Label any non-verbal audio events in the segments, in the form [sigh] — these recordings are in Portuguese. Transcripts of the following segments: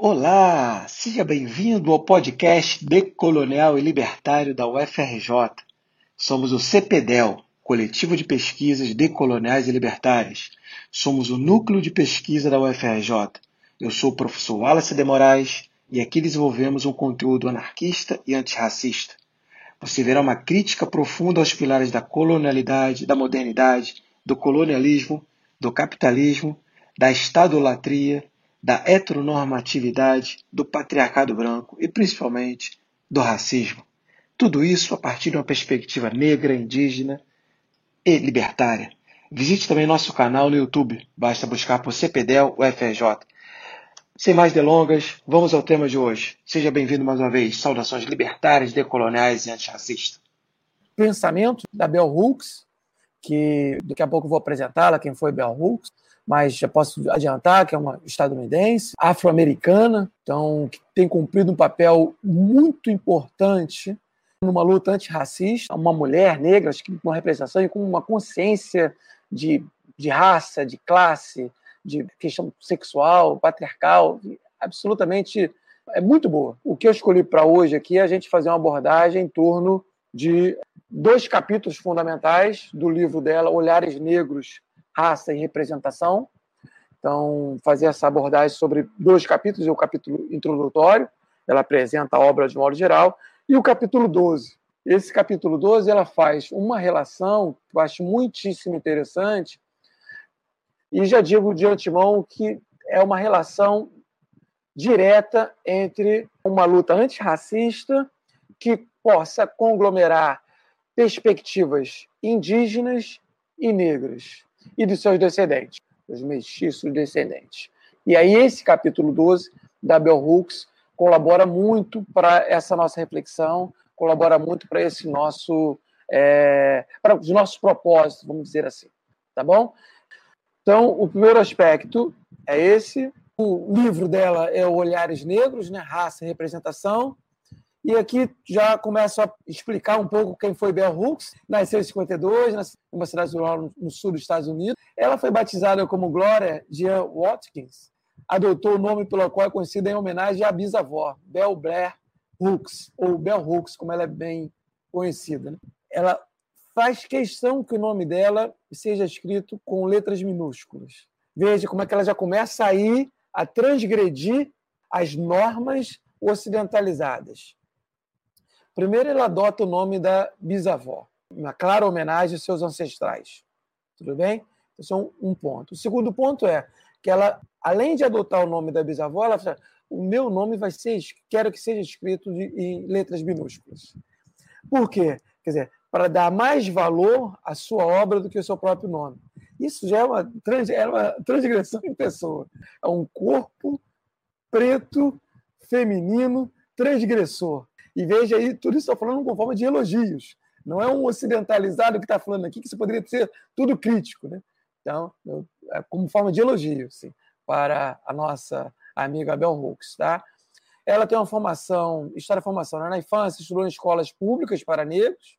Olá, seja bem-vindo ao podcast Decolonial e Libertário da UFRJ. Somos o CPDEL, Coletivo de Pesquisas Decoloniais e Libertárias. Somos o núcleo de pesquisa da UFRJ. Eu sou o professor Wallace de Moraes e aqui desenvolvemos um conteúdo anarquista e antirracista. Você verá uma crítica profunda aos pilares da colonialidade, da modernidade, do colonialismo, do capitalismo, da estadolatria, da heteronormatividade, do patriarcado branco e principalmente do racismo. Tudo isso a partir de uma perspectiva negra, indígena e libertária. Visite também nosso canal no YouTube, basta buscar por CPDEL UFRJ. Sem mais delongas, vamos ao tema de hoje. Seja bem-vindo mais uma vez. Saudações libertárias, decoloniais e antirracistas. Pensamento da Bell Hooks, que daqui a pouco vou apresentá-la, quem foi Bell Hooks, mas já posso adiantar que é uma estadunidense, afro-americana, então que tem cumprido um papel muito importante numa luta antirracista, uma mulher negra, acho que com uma representação e com uma consciência de, de raça, de classe, de questão sexual, patriarcal, absolutamente é muito boa. O que eu escolhi para hoje aqui é a gente fazer uma abordagem em torno de dois capítulos fundamentais do livro dela, Olhares Negros, Raça e Representação. Então, fazer essa abordagem sobre dois capítulos, o capítulo introdutório, ela apresenta a obra de modo geral, e o capítulo 12. Esse capítulo 12 ela faz uma relação que eu acho muitíssimo interessante e já digo de antemão que é uma relação direta entre uma luta antirracista que possa conglomerar perspectivas indígenas e negras e dos seus descendentes, dos mestiços descendentes. E aí esse capítulo 12 da Bell Hooks colabora muito para essa nossa reflexão, colabora muito para esse nosso é, para os nossos propósitos, vamos dizer assim, tá bom? Então, o primeiro aspecto é esse. O livro dela é Olhares Negros, né? Raça e Representação. E aqui já começo a explicar um pouco quem foi Bell Hooks. Nasceu em 52, numa cidade rural no sul dos Estados Unidos. Ela foi batizada como Gloria Jean Watkins. Adotou o nome pelo qual é conhecida em homenagem à bisavó, Bell Blair Hooks, ou Bell Hooks, como ela é bem conhecida. Né? Ela faz questão que o nome dela seja escrito com letras minúsculas. Veja como é que ela já começa a ir a transgredir as normas ocidentalizadas. Primeiro, ela adota o nome da bisavó, uma clara homenagem aos seus ancestrais. Tudo bem? Esse é um, ponto. O segundo ponto é que ela, além de adotar o nome da bisavó, ela fala: o meu nome vai ser, quero que seja escrito em letras minúsculas. Por quê? Quer dizer, para dar mais valor à sua obra do que o seu próprio nome. Isso já é uma, é uma transgressão em pessoa. É um corpo preto, feminino, transgressor. E veja aí, tudo isso está falando com forma de elogios. Não é um ocidentalizado que está falando aqui, que isso poderia ser tudo crítico. Né? Então, é como forma de elogio sim, para a nossa amiga Bel Hooks. Tá? Ela tem uma formação, história de formação né? na infância, estudou em escolas públicas para negros,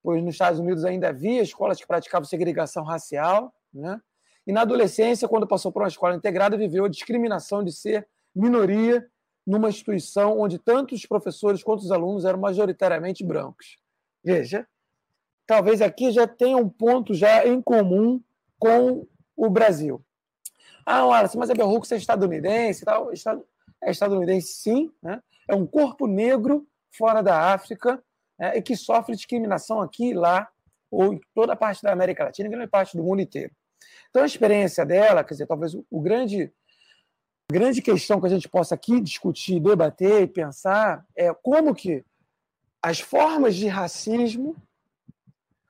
pois nos Estados Unidos ainda havia escolas que praticavam segregação racial, né? E na adolescência, quando passou por uma escola integrada, viveu a discriminação de ser minoria numa instituição onde tanto os professores quanto os alunos eram majoritariamente brancos. Veja, talvez aqui já tenha um ponto já em comum com o Brasil. Ah, Wallace, mas Bell Hooks é estadunidense tal. É estadunidense, sim. Né? É um corpo negro fora da África, né, e que sofre discriminação aqui e lá, ou em toda a parte da América Latina, e grande parte do mundo inteiro. Então, a experiência dela, quer dizer, talvez o grande grande questão que a gente possa aqui discutir, debater e pensar é como que as formas de racismo,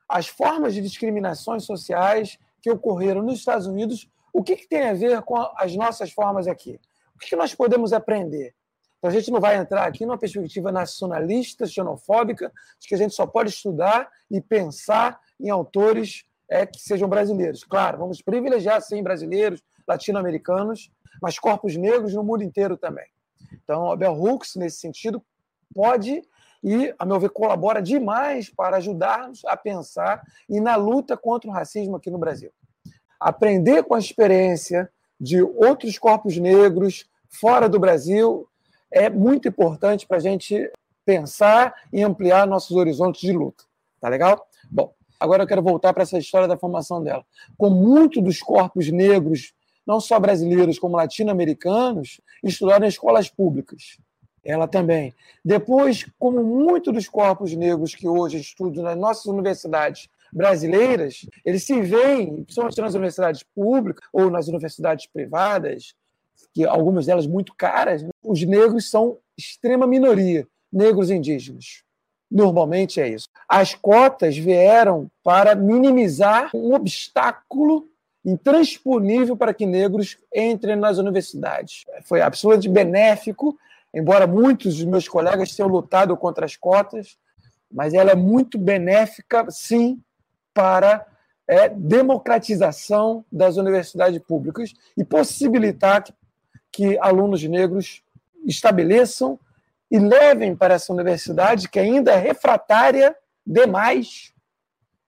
as formas de discriminações sociais que ocorreram nos Estados Unidos, o que, que tem a ver com as nossas formas aqui? O que, que nós podemos aprender? Então, a gente não vai entrar aqui numa perspectiva nacionalista, xenofóbica, de que a gente só pode estudar e pensar em autores é, que sejam brasileiros. Claro, vamos privilegiar, sim, brasileiros, latino-americanos, mas corpos negros no mundo inteiro também. Então, a Bell Hooks, nesse sentido, pode e, a meu ver, colabora demais para ajudar-nos a pensar e na luta contra o racismo aqui no Brasil. Aprender com a experiência de outros corpos negros fora do Brasil, é muito importante para a gente pensar e ampliar nossos horizontes de luta. Tá legal? Bom, agora eu quero voltar para essa história da formação dela. Com muito dos corpos negros, não só brasileiros, como latino-americanos, estudaram em escolas públicas. Ela também. Depois, como muito dos corpos negros que hoje estudam nas nossas universidades brasileiras, eles se veem, principalmente nas universidades públicas ou nas universidades privadas, que algumas delas muito caras, né? os negros são extrema minoria, negros indígenas. Normalmente é isso. As cotas vieram para minimizar um obstáculo intransponível para que negros entrem nas universidades. Foi absolutamente benéfico, embora muitos dos meus colegas tenham lutado contra as cotas, mas ela é muito benéfica, sim, para é, democratização das universidades públicas e possibilitar que, que alunos negros estabeleçam e levem para essa universidade que ainda é refratária demais,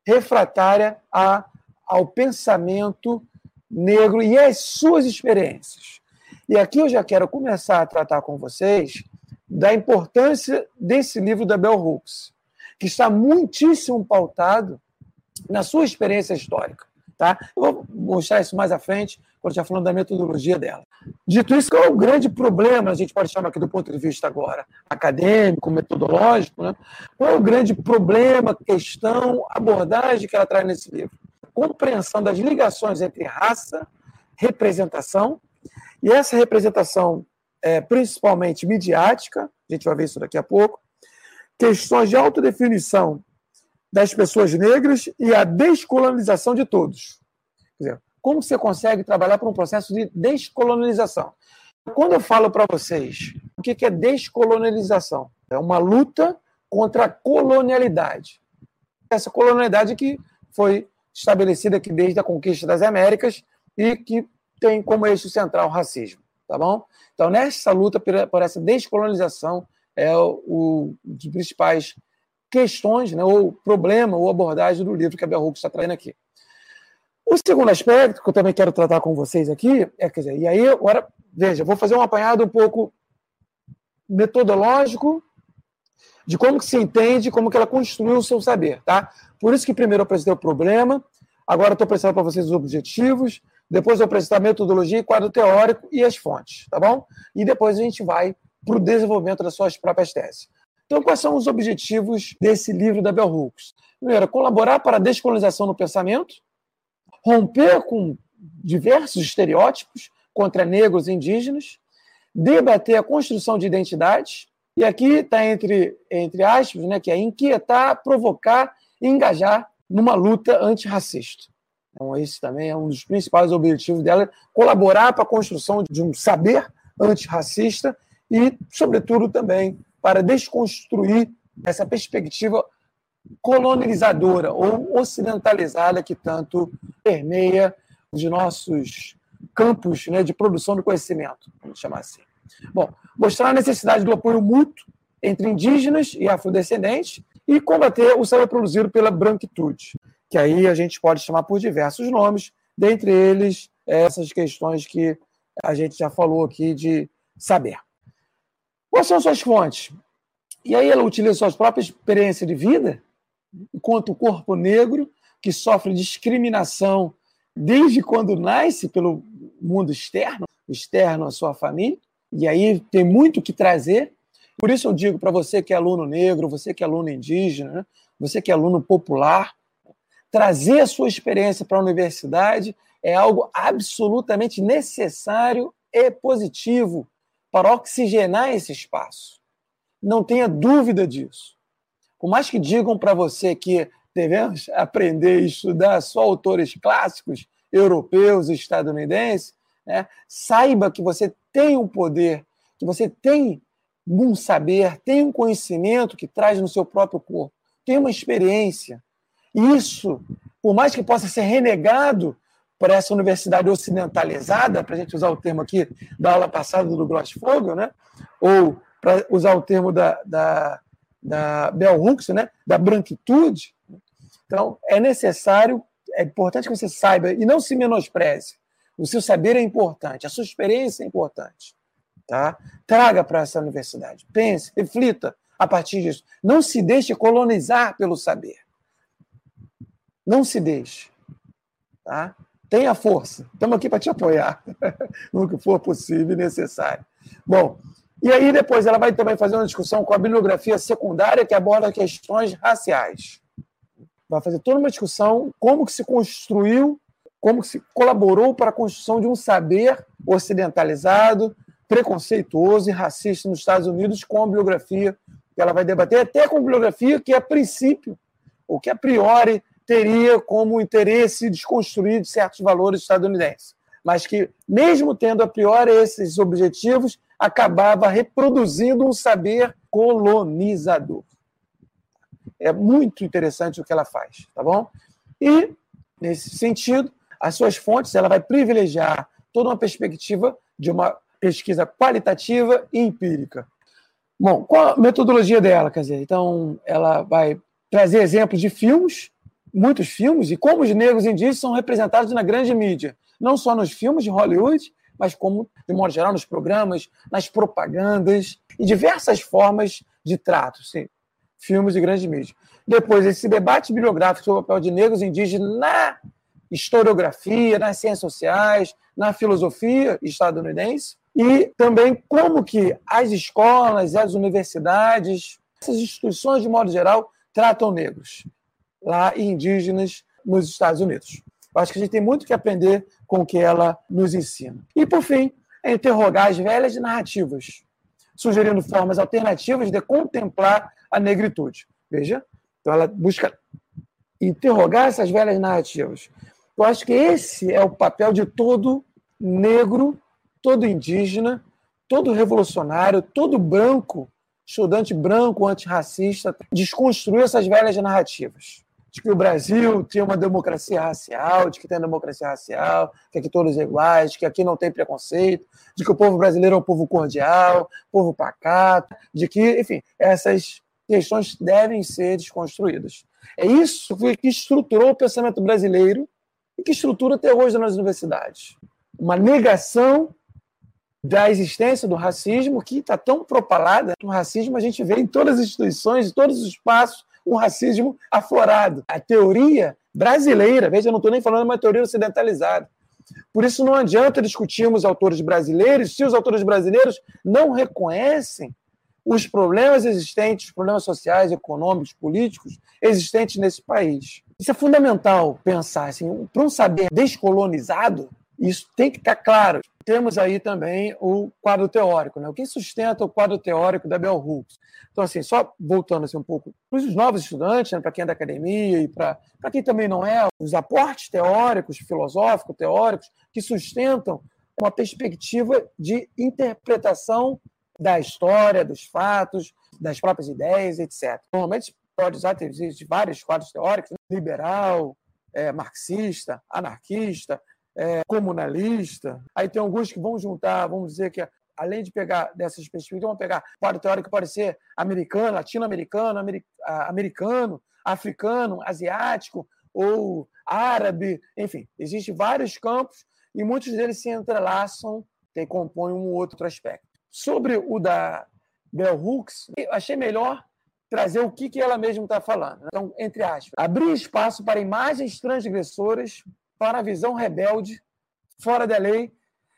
refratária a, ao pensamento negro e às suas experiências. E aqui eu já quero começar a tratar com vocês da importância desse livro da Bell Hooks, que está muitíssimo pautado na sua experiência histórica. Tá? Eu vou mostrar isso mais à frente, quando estiver falando da metodologia dela. Dito isso, qual é o grande problema, a gente pode chamar aqui do ponto de vista agora acadêmico, metodológico, né? qual é o grande problema, questão, abordagem que ela traz nesse livro? Compreensão das ligações entre raça, representação, e essa representação é principalmente midiática, a gente vai ver isso daqui a pouco, questões de autodefinição das pessoas negras e a descolonização de todos. Quer dizer, como você consegue trabalhar por um processo de descolonização? Quando eu falo para vocês o que é descolonização, é uma luta contra a colonialidade. Essa colonialidade que foi estabelecida aqui desde a conquista das Américas e que tem como eixo central o racismo, tá bom? Então, nessa luta por essa descolonização é o, o dos principais questões, né, ou problema, ou abordagem do livro que a Bell está trazendo aqui. O segundo aspecto que eu também quero tratar com vocês aqui é, quer dizer, e aí agora, veja, vou fazer um apanhado um pouco metodológico de como que se entende, como que ela construiu o seu saber, tá? Por isso que primeiro eu apresentei o problema, agora estou apresentando para vocês os objetivos, depois eu apresentar a metodologia, quadro teórico e as fontes, tá bom? E depois a gente vai para o desenvolvimento das suas próprias teses. Então, quais são os objetivos desse livro da Bell Hooks? Primeiro, colaborar para a descolonização no pensamento, romper com diversos estereótipos contra negros e indígenas, debater a construção de identidades, e aqui está entre, entre aspas, né, que é inquietar, provocar e engajar numa luta antirracista. Então, esse também é um dos principais objetivos dela, colaborar para a construção de um saber antirracista e, sobretudo, também para desconstruir essa perspectiva colonizadora ou ocidentalizada que tanto permeia os nossos campos né, de produção do conhecimento, vamos chamar assim. Bom, mostrar a necessidade do apoio mútuo entre indígenas e afrodescendentes e combater o saber produzido pela branquitude, que aí a gente pode chamar por diversos nomes, dentre eles essas questões que a gente já falou aqui de saber. Quais são suas fontes? E aí ela utiliza suas próprias experiências de vida, enquanto o corpo negro, que sofre discriminação desde quando nasce pelo mundo externo, externo à sua família, e aí tem muito que trazer. Por isso eu digo para você que é aluno negro, você que é aluno indígena, né? você que é aluno popular, trazer a sua experiência para a universidade é algo absolutamente necessário e positivo para oxigenar esse espaço. Não tenha dúvida disso. Por mais que digam para você que devemos [laughs] aprender e estudar só autores clássicos europeus e estadunidenses, né, saiba que você tem um poder, que você tem um saber, tem um conhecimento que traz no seu próprio corpo, tem uma experiência. Isso, por mais que possa ser renegado por essa universidade ocidentalizada, para a gente usar o termo aqui da aula passada do Grossfogel, né? ou para usar o termo da, da, da Bell Hooks, né? da branquitude. Então, é necessário, é importante que você saiba e não se menospreze. O seu saber é importante, a sua experiência é importante. Tá? Traga para essa universidade. Pense, reflita a partir disso. Não se deixe colonizar pelo saber. Não se deixe. Tá? Tenha força. Estamos aqui para te apoiar [laughs] no que for possível e necessário. Bom, e aí depois ela vai também fazer uma discussão com a bibliografia secundária que aborda questões raciais. Vai fazer toda uma discussão como que se construiu, como se colaborou para a construção de um saber ocidentalizado, preconceituoso e racista nos Estados Unidos com a bibliografia que ela vai debater, até com a bibliografia que a princípio, ou que a priori teria como interesse desconstruir certos valores estadunidenses, mas que, mesmo tendo a priori esses objetivos, acabava reproduzindo um saber colonizador. É muito interessante o que ela faz, tá bom? E, nesse sentido, as suas fontes, ela vai privilegiar toda uma perspectiva de uma pesquisa qualitativa e empírica. Bom, qual a metodologia dela? Quer dizer, então, ela vai trazer exemplos de filmes muitos filmes e como os negros indígenas são representados na grande mídia, não só nos filmes de Hollywood, mas como, de modo geral, nos programas, nas propagandas e diversas formas de trato, sim, filmes de grande mídia. Depois, esse debate bibliográfico sobre o papel de negros indígenas na historiografia, nas ciências sociais, na filosofia estadunidense, e também como que as escolas, as universidades, essas instituições, de modo geral, tratam negros lá e indígenas nos Estados Unidos. Eu acho que a gente tem muito que aprender com o que ela nos ensina. E, por fim, é interrogar as velhas narrativas, sugerindo formas alternativas de contemplar a negritude. Veja, então ela busca interrogar essas velhas narrativas. Eu acho que esse é o papel de todo negro, todo indígena, todo revolucionário, todo branco, estudante branco antirracista, desconstruir essas velhas narrativas de que o Brasil tinha uma democracia racial, de que tem democracia racial, que aqui todos são iguais, que aqui não tem preconceito, de que o povo brasileiro é um povo cordial, povo pacato, de que, enfim, essas questões devem ser desconstruídas. É isso que estruturou o pensamento brasileiro e que estrutura até hoje nas universidades. Uma negação da existência do racismo que está tão propalada. O racismo a gente vê em todas as instituições, em todos os espaços, um racismo aflorado. A teoria brasileira, veja, eu não estou nem falando de uma teoria ocidentalizada. Por isso não adianta discutirmos autores brasileiros se os autores brasileiros não reconhecem os problemas existentes, os problemas sociais, econômicos, políticos existentes nesse país. Isso é fundamental pensar assim, para um saber descolonizado, isso tem que estar claro. Temos aí também o quadro teórico. Né? O que sustenta o quadro teórico da Bell Hooks? Então, assim, só voltando assim, um pouco para os novos estudantes, né, para quem é da academia e para quem também não é, os aportes teóricos, filosóficos, teóricos, que sustentam uma perspectiva de interpretação da história, dos fatos, das próprias ideias, etc. Normalmente pode usar, existem vários quadros teóricos, né? liberal, é, marxista, anarquista, é, comunalista. Aí tem alguns que vão juntar, vamos dizer que além de pegar dessas perspectivas, vão pegar quadro teórico que pode ser americano, latino-americano, americano, africano, asiático ou árabe, enfim, existem vários campos e muitos deles se entrelaçam e compõem um outro aspecto. Sobre o da Bell Hooks, achei melhor trazer o que, que ela mesma está falando. Então, entre aspas, abrir espaço para imagens transgressoras para a visão rebelde, fora da lei,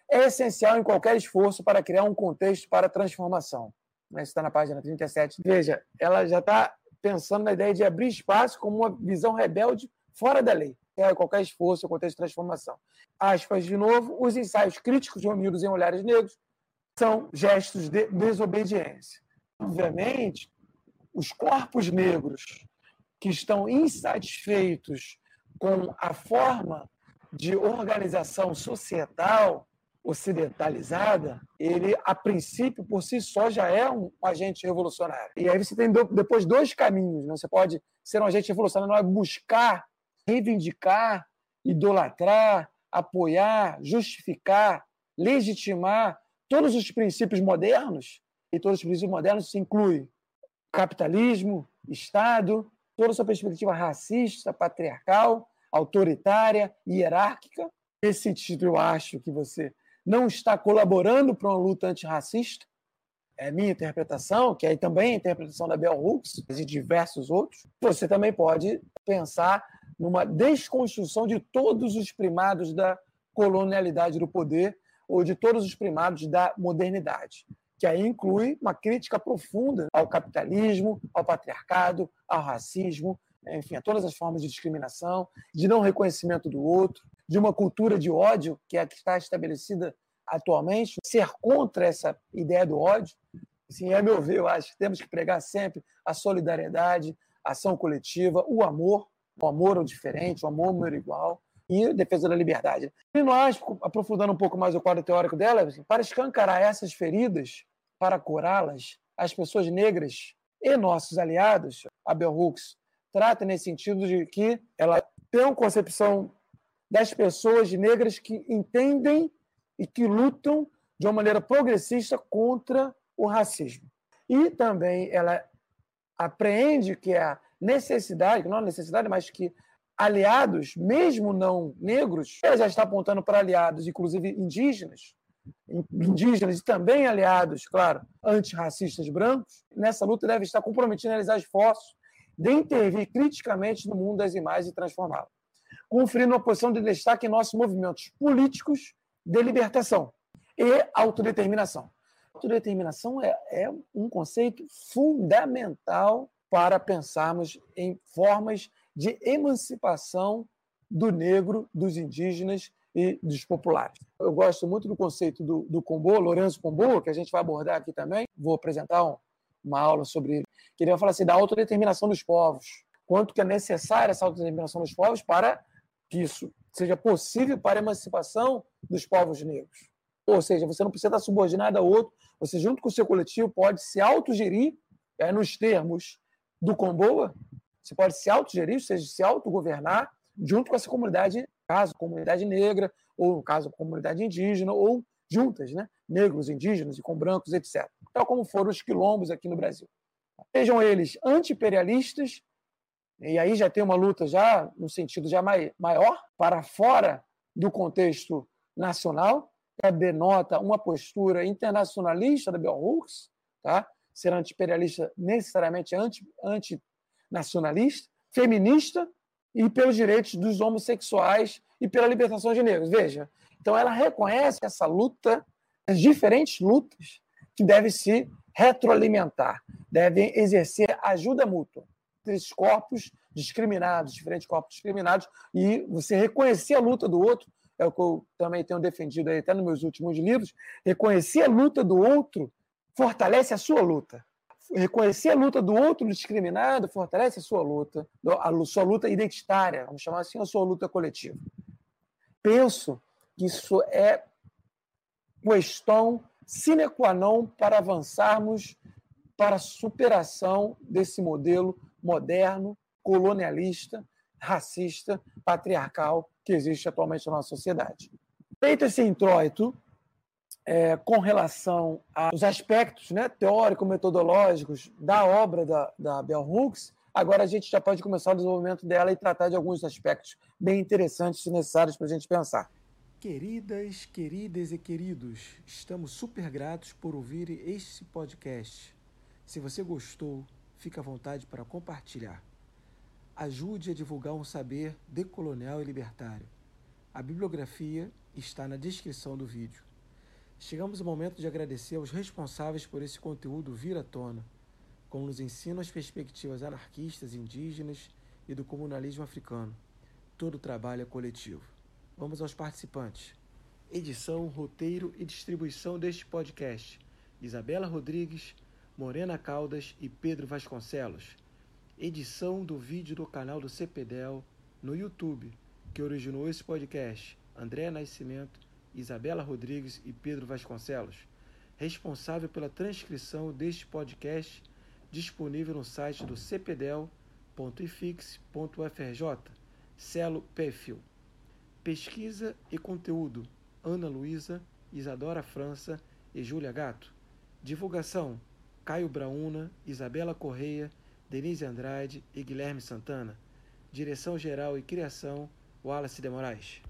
é essencial em qualquer esforço para criar um contexto para a transformação. Isso está na página 37. Veja, ela já está pensando na ideia de abrir espaço como uma visão rebelde fora da lei. É qualquer esforço, contexto de transformação. Aspas de novo, os ensaios críticos reunidos em olhares negros são gestos de desobediência. Obviamente, os corpos negros que estão insatisfeitos com a forma de organização societal ocidentalizada, ele, a princípio, por si só, já é um agente revolucionário. E aí você tem depois dois caminhos. Né? Você pode ser um agente revolucionário, não é buscar, reivindicar, idolatrar, apoiar, justificar, legitimar todos os princípios modernos, e todos os princípios modernos se incluem capitalismo, Estado, toda a sua perspectiva racista, patriarcal, autoritária, hierárquica. Esse título eu acho que você não está colaborando para uma luta antirracista. É minha interpretação, que é também a interpretação da Bell Hooks e diversos outros. Você também pode pensar numa desconstrução de todos os primados da colonialidade do poder ou de todos os primados da modernidade, que aí inclui uma crítica profunda ao capitalismo, ao patriarcado, ao racismo, enfim, a todas as formas de discriminação, de não reconhecimento do outro, de uma cultura de ódio que é a que está estabelecida atualmente, ser contra essa ideia do ódio. Assim, a meu ver, eu acho que temos que pregar sempre a solidariedade, a ação coletiva, o amor, o amor ao diferente, o amor ao igual e defesa da liberdade. E nós, aprofundando um pouco mais o quadro teórico dela, assim, para escancarar essas feridas, para curá-las, as pessoas negras e nossos aliados, a Bell Hooks trata nesse sentido de que ela tem uma concepção das pessoas negras que entendem e que lutam de uma maneira progressista contra o racismo. E também ela apreende que a necessidade, não a necessidade, mas que aliados, mesmo não negros, ela já está apontando para aliados, inclusive indígenas, indígenas e também aliados, claro, antirracistas brancos, nessa luta deve estar comprometido a realizar esforços de intervir criticamente no mundo das imagens e transformá-lo, conferindo uma posição de destaque em nossos movimentos políticos de libertação e autodeterminação. Autodeterminação é, é um conceito fundamental para pensarmos em formas de emancipação do negro, dos indígenas e dos populares. Eu gosto muito do conceito do, do Combo, Lourenço Combo, que a gente vai abordar aqui também. Vou apresentar um, uma aula sobre ele. Que ele vai falar assim, da autodeterminação dos povos. Quanto que é necessária essa autodeterminação dos povos para que isso seja possível para a emancipação dos povos negros. Ou seja, você não precisa estar subordinado a outro, você, junto com o seu coletivo, pode se autogerir, é, nos termos do Comboa, você pode se autogerir, ou seja, se autogovernar, junto com essa comunidade, caso comunidade negra, ou no caso comunidade indígena, ou juntas, né? negros, indígenas e com brancos, etc. Tal como foram os quilombos aqui no Brasil. Sejam eles anti-imperialistas, e aí já tem uma luta já no sentido já maior, para fora do contexto nacional, que denota uma postura internacionalista da Bell Hooks, tá? ser anti-imperialista necessariamente anti-nacionalista, feminista e pelos direitos dos homossexuais e pela libertação de negros. Veja, então ela reconhece essa luta, as diferentes lutas que devem se retroalimentar, devem exercer ajuda mútua entre esses corpos discriminados, diferentes corpos discriminados, e você reconhecer a luta do outro, é o que eu também tenho defendido aí, até nos meus últimos livros, reconhecer a luta do outro fortalece a sua luta. Reconhecer a luta do outro discriminado fortalece a sua luta, a sua luta identitária, vamos chamar assim, a sua luta coletiva. Penso que isso é questão sine qua non para avançarmos para a superação desse modelo moderno, colonialista, racista, patriarcal que existe atualmente na nossa sociedade. Feito esse introito, é, com relação aos aspectos né, teórico-metodológicos da obra da, da Bell Hooks, agora a gente já pode começar o desenvolvimento dela e tratar de alguns aspectos bem interessantes e necessários para a gente pensar. Queridas, queridas e queridos, estamos super gratos por ouvir este podcast. Se você gostou, fique à vontade para compartilhar. Ajude a divulgar um saber decolonial e libertário. A bibliografia está na descrição do vídeo. Chegamos ao momento de agradecer aos responsáveis por esse conteúdo vir à tona, como nos ensinam as perspectivas anarquistas, indígenas e do comunalismo africano. Todo trabalho é coletivo. Vamos aos participantes. Edição, roteiro e distribuição deste podcast: Isabela Rodrigues, Morena Caldas e Pedro Vasconcelos. Edição do vídeo do canal do CPDEL no YouTube, que originou esse podcast: André Nascimento, Isabela Rodrigues e Pedro Vasconcelos. Responsável pela transcrição deste podcast, disponível no site do cpdel.ifix.ufrj, Celo Perfil. Pesquisa e conteúdo: Ana Luísa, Isadora França e Júlia Gato. Divulgação: Caio Brauna, Isabela Correia, Denise Andrade e Guilherme Santana. Direção-geral e criação: Wallace de Moraes.